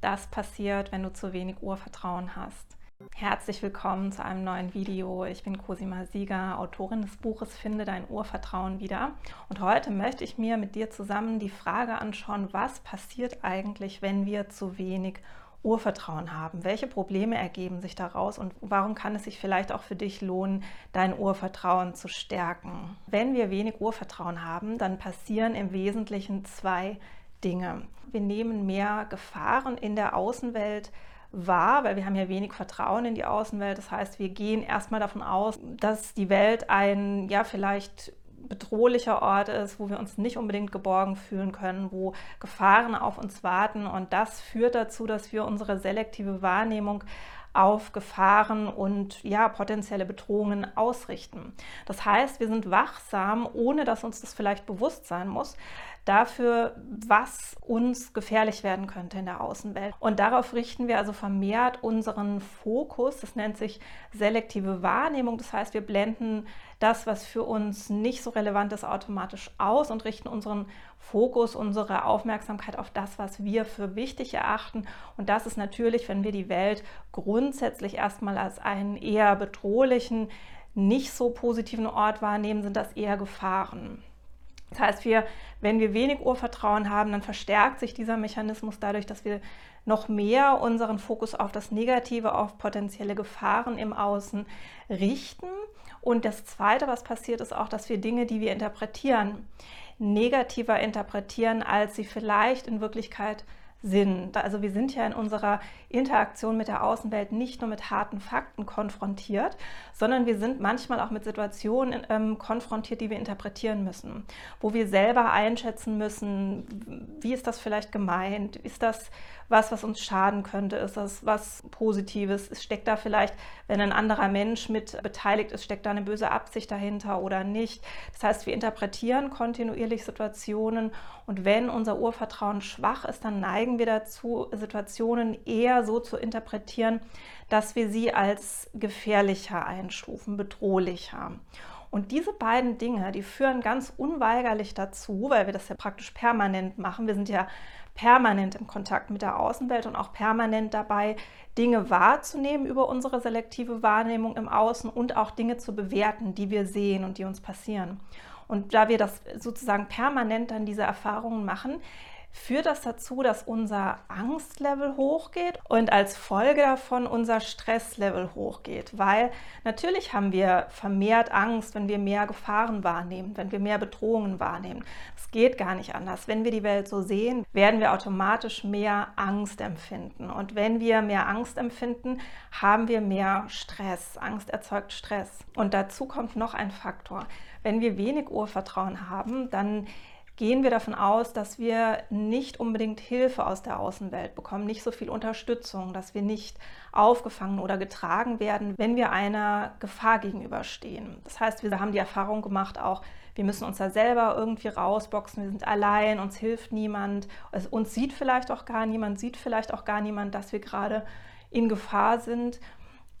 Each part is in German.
Das passiert, wenn du zu wenig Urvertrauen hast. Herzlich willkommen zu einem neuen Video. Ich bin Cosima Sieger, Autorin des Buches Finde dein Urvertrauen wieder. Und heute möchte ich mir mit dir zusammen die Frage anschauen, was passiert eigentlich, wenn wir zu wenig Urvertrauen haben? Welche Probleme ergeben sich daraus und warum kann es sich vielleicht auch für dich lohnen, dein Urvertrauen zu stärken? Wenn wir wenig Urvertrauen haben, dann passieren im Wesentlichen zwei Dinge. Wir nehmen mehr Gefahren in der Außenwelt wahr, weil wir haben ja wenig Vertrauen in die Außenwelt. Das heißt, wir gehen erstmal davon aus, dass die Welt ein ja vielleicht bedrohlicher Ort ist, wo wir uns nicht unbedingt geborgen fühlen können, wo Gefahren auf uns warten. Und das führt dazu, dass wir unsere selektive Wahrnehmung auf Gefahren und ja, potenzielle Bedrohungen ausrichten. Das heißt, wir sind wachsam, ohne dass uns das vielleicht bewusst sein muss, dafür, was uns gefährlich werden könnte in der Außenwelt. Und darauf richten wir also vermehrt unseren Fokus. Das nennt sich selektive Wahrnehmung. Das heißt, wir blenden das, was für uns nicht so relevant ist, automatisch aus und richten unseren Fokus, unsere Aufmerksamkeit auf das, was wir für wichtig erachten. Und das ist natürlich, wenn wir die Welt grundsätzlich erstmal als einen eher bedrohlichen, nicht so positiven Ort wahrnehmen, sind das eher Gefahren. Das heißt, wir, wenn wir wenig Urvertrauen haben, dann verstärkt sich dieser Mechanismus dadurch, dass wir noch mehr unseren Fokus auf das Negative, auf potenzielle Gefahren im Außen richten. Und das Zweite, was passiert, ist auch, dass wir Dinge, die wir interpretieren, negativer interpretieren, als sie vielleicht in Wirklichkeit sind. Also wir sind ja in unserer Interaktion mit der Außenwelt nicht nur mit harten Fakten konfrontiert, sondern wir sind manchmal auch mit Situationen ähm, konfrontiert, die wir interpretieren müssen, wo wir selber einschätzen müssen, wie ist das vielleicht gemeint, ist das was, was uns schaden könnte, ist das was Positives, steckt da vielleicht, wenn ein anderer Mensch mit beteiligt ist, steckt da eine böse Absicht dahinter oder nicht. Das heißt, wir interpretieren kontinuierlich Situationen und wenn unser Urvertrauen schwach ist, dann neigen wir dazu, Situationen eher so zu interpretieren, dass wir sie als gefährlicher einstufen, bedrohlicher. Und diese beiden Dinge, die führen ganz unweigerlich dazu, weil wir das ja praktisch permanent machen. Wir sind ja permanent im Kontakt mit der Außenwelt und auch permanent dabei, Dinge wahrzunehmen über unsere selektive Wahrnehmung im Außen und auch Dinge zu bewerten, die wir sehen und die uns passieren. Und da wir das sozusagen permanent dann diese Erfahrungen machen, führt das dazu, dass unser Angstlevel hochgeht und als Folge davon unser Stresslevel hochgeht. Weil natürlich haben wir vermehrt Angst, wenn wir mehr Gefahren wahrnehmen, wenn wir mehr Bedrohungen wahrnehmen. Es geht gar nicht anders. Wenn wir die Welt so sehen, werden wir automatisch mehr Angst empfinden. Und wenn wir mehr Angst empfinden, haben wir mehr Stress. Angst erzeugt Stress. Und dazu kommt noch ein Faktor. Wenn wir wenig Urvertrauen haben, dann gehen wir davon aus, dass wir nicht unbedingt Hilfe aus der Außenwelt bekommen, nicht so viel Unterstützung, dass wir nicht aufgefangen oder getragen werden, wenn wir einer Gefahr gegenüberstehen. Das heißt, wir haben die Erfahrung gemacht, auch wir müssen uns da selber irgendwie rausboxen, wir sind allein, uns hilft niemand, also uns sieht vielleicht auch gar niemand, sieht vielleicht auch gar niemand, dass wir gerade in Gefahr sind.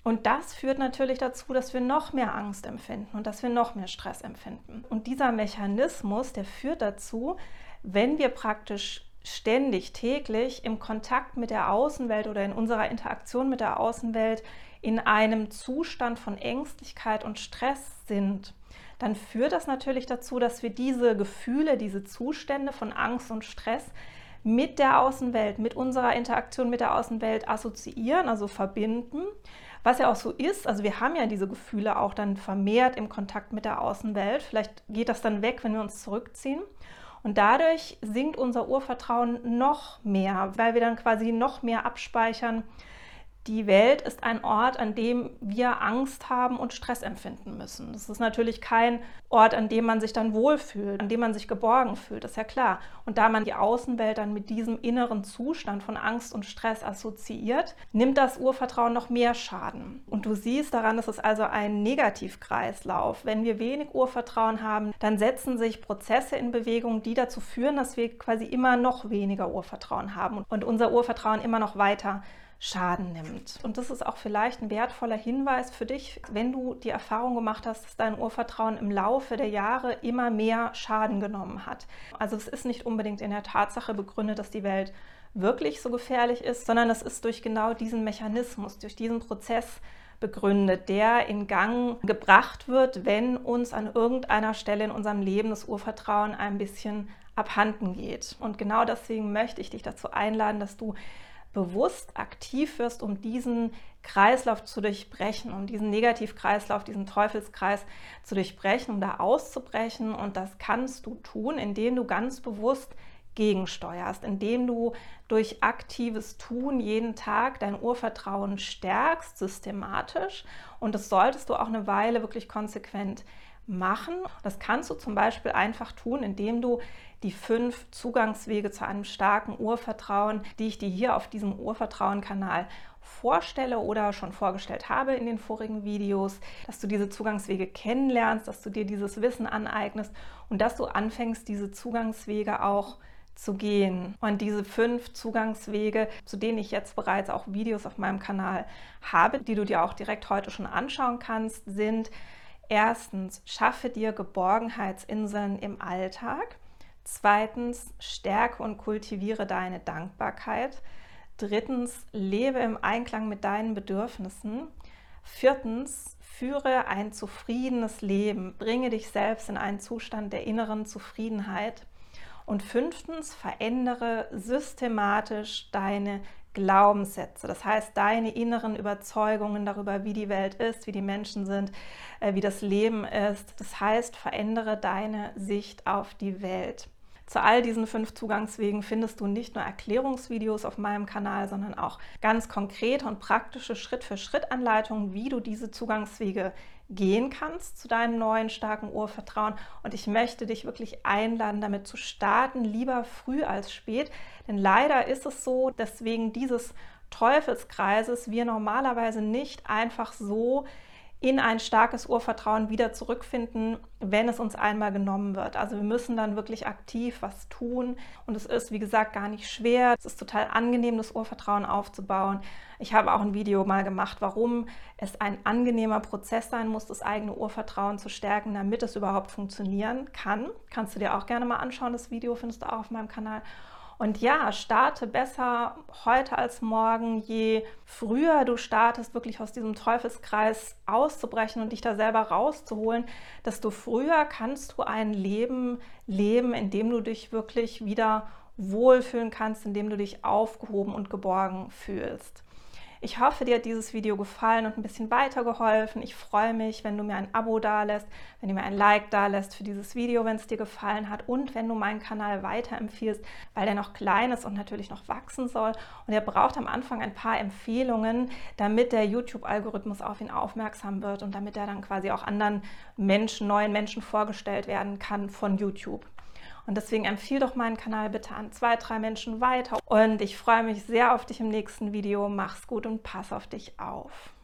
Und das führt natürlich dazu, dass wir noch mehr Angst empfinden und dass wir noch mehr Stress empfinden. Und dieser Mechanismus, der führt dazu, wenn wir praktisch ständig, täglich im Kontakt mit der Außenwelt oder in unserer Interaktion mit der Außenwelt in einem Zustand von Ängstlichkeit und Stress sind, dann führt das natürlich dazu, dass wir diese Gefühle, diese Zustände von Angst und Stress mit der Außenwelt, mit unserer Interaktion mit der Außenwelt assoziieren, also verbinden was ja auch so ist, also wir haben ja diese Gefühle auch dann vermehrt im Kontakt mit der Außenwelt. Vielleicht geht das dann weg, wenn wir uns zurückziehen. Und dadurch sinkt unser Urvertrauen noch mehr, weil wir dann quasi noch mehr abspeichern, die Welt ist ein Ort, an dem wir Angst haben und Stress empfinden müssen. Das ist natürlich kein Ort, an dem man sich dann wohlfühlt, an dem man sich geborgen fühlt, ist ja klar. Und da man die Außenwelt dann mit diesem inneren Zustand von Angst und Stress assoziiert, nimmt das Urvertrauen noch mehr Schaden. Und du siehst daran, es also ein Negativkreislauf. Wenn wir wenig Urvertrauen haben, dann setzen sich Prozesse in Bewegung, die dazu führen, dass wir quasi immer noch weniger Urvertrauen haben und unser Urvertrauen immer noch weiter Schaden nimmt. Und das ist auch vielleicht ein wertvoller Hinweis für dich, wenn du die Erfahrung gemacht hast, dass dein Urvertrauen im Laufe der Jahre immer mehr Schaden genommen hat. Also es ist nicht unbedingt in der Tatsache begründet, dass die Welt wirklich so gefährlich ist, sondern es ist durch genau diesen Mechanismus, durch diesen Prozess begründet, der in Gang gebracht wird, wenn uns an irgendeiner Stelle in unserem Leben das Urvertrauen ein bisschen abhanden geht. Und genau deswegen möchte ich dich dazu einladen, dass du bewusst aktiv wirst, um diesen Kreislauf zu durchbrechen, um diesen Negativkreislauf, diesen Teufelskreis zu durchbrechen, um da auszubrechen. Und das kannst du tun, indem du ganz bewusst gegensteuerst, indem du durch aktives Tun jeden Tag dein Urvertrauen stärkst, systematisch. Und das solltest du auch eine Weile wirklich konsequent machen. Das kannst du zum Beispiel einfach tun, indem du die fünf Zugangswege zu einem starken Urvertrauen, die ich dir hier auf diesem Urvertrauen-Kanal vorstelle oder schon vorgestellt habe in den vorigen Videos, dass du diese Zugangswege kennenlernst, dass du dir dieses Wissen aneignest und dass du anfängst, diese Zugangswege auch zu gehen. Und diese fünf Zugangswege, zu denen ich jetzt bereits auch Videos auf meinem Kanal habe, die du dir auch direkt heute schon anschauen kannst, sind erstens, schaffe dir Geborgenheitsinseln im Alltag. Zweitens, stärke und kultiviere deine Dankbarkeit. Drittens, lebe im Einklang mit deinen Bedürfnissen. Viertens, führe ein zufriedenes Leben. Bringe dich selbst in einen Zustand der inneren Zufriedenheit. Und fünftens, verändere systematisch deine Glaubenssätze. Das heißt, deine inneren Überzeugungen darüber, wie die Welt ist, wie die Menschen sind, äh, wie das Leben ist. Das heißt, verändere deine Sicht auf die Welt. Zu all diesen fünf Zugangswegen findest du nicht nur Erklärungsvideos auf meinem Kanal, sondern auch ganz konkrete und praktische Schritt-für-Schritt-Anleitungen, wie du diese Zugangswege gehen kannst zu deinem neuen starken Urvertrauen. Und ich möchte dich wirklich einladen, damit zu starten, lieber früh als spät. Denn leider ist es so, dass wegen dieses Teufelskreises wir normalerweise nicht einfach so in ein starkes Urvertrauen wieder zurückfinden, wenn es uns einmal genommen wird. Also wir müssen dann wirklich aktiv was tun und es ist, wie gesagt, gar nicht schwer. Es ist total angenehm, das Urvertrauen aufzubauen. Ich habe auch ein Video mal gemacht, warum es ein angenehmer Prozess sein muss, das eigene Urvertrauen zu stärken, damit es überhaupt funktionieren kann. Kannst du dir auch gerne mal anschauen. Das Video findest du auch auf meinem Kanal. Und ja, starte besser heute als morgen. Je früher du startest, wirklich aus diesem Teufelskreis auszubrechen und dich da selber rauszuholen, desto früher kannst du ein Leben leben, in dem du dich wirklich wieder wohlfühlen kannst, in dem du dich aufgehoben und geborgen fühlst. Ich hoffe, dir hat dieses Video gefallen und ein bisschen weitergeholfen. Ich freue mich, wenn du mir ein Abo dalässt, wenn du mir ein Like dalässt für dieses Video, wenn es dir gefallen hat und wenn du meinen Kanal weiterempfiehlst, weil der noch klein ist und natürlich noch wachsen soll. Und er braucht am Anfang ein paar Empfehlungen, damit der YouTube-Algorithmus auf ihn aufmerksam wird und damit er dann quasi auch anderen Menschen, neuen Menschen vorgestellt werden kann von YouTube. Und deswegen empfehle doch meinen Kanal bitte an zwei, drei Menschen weiter. Und ich freue mich sehr auf dich im nächsten Video. Mach's gut und pass auf dich auf.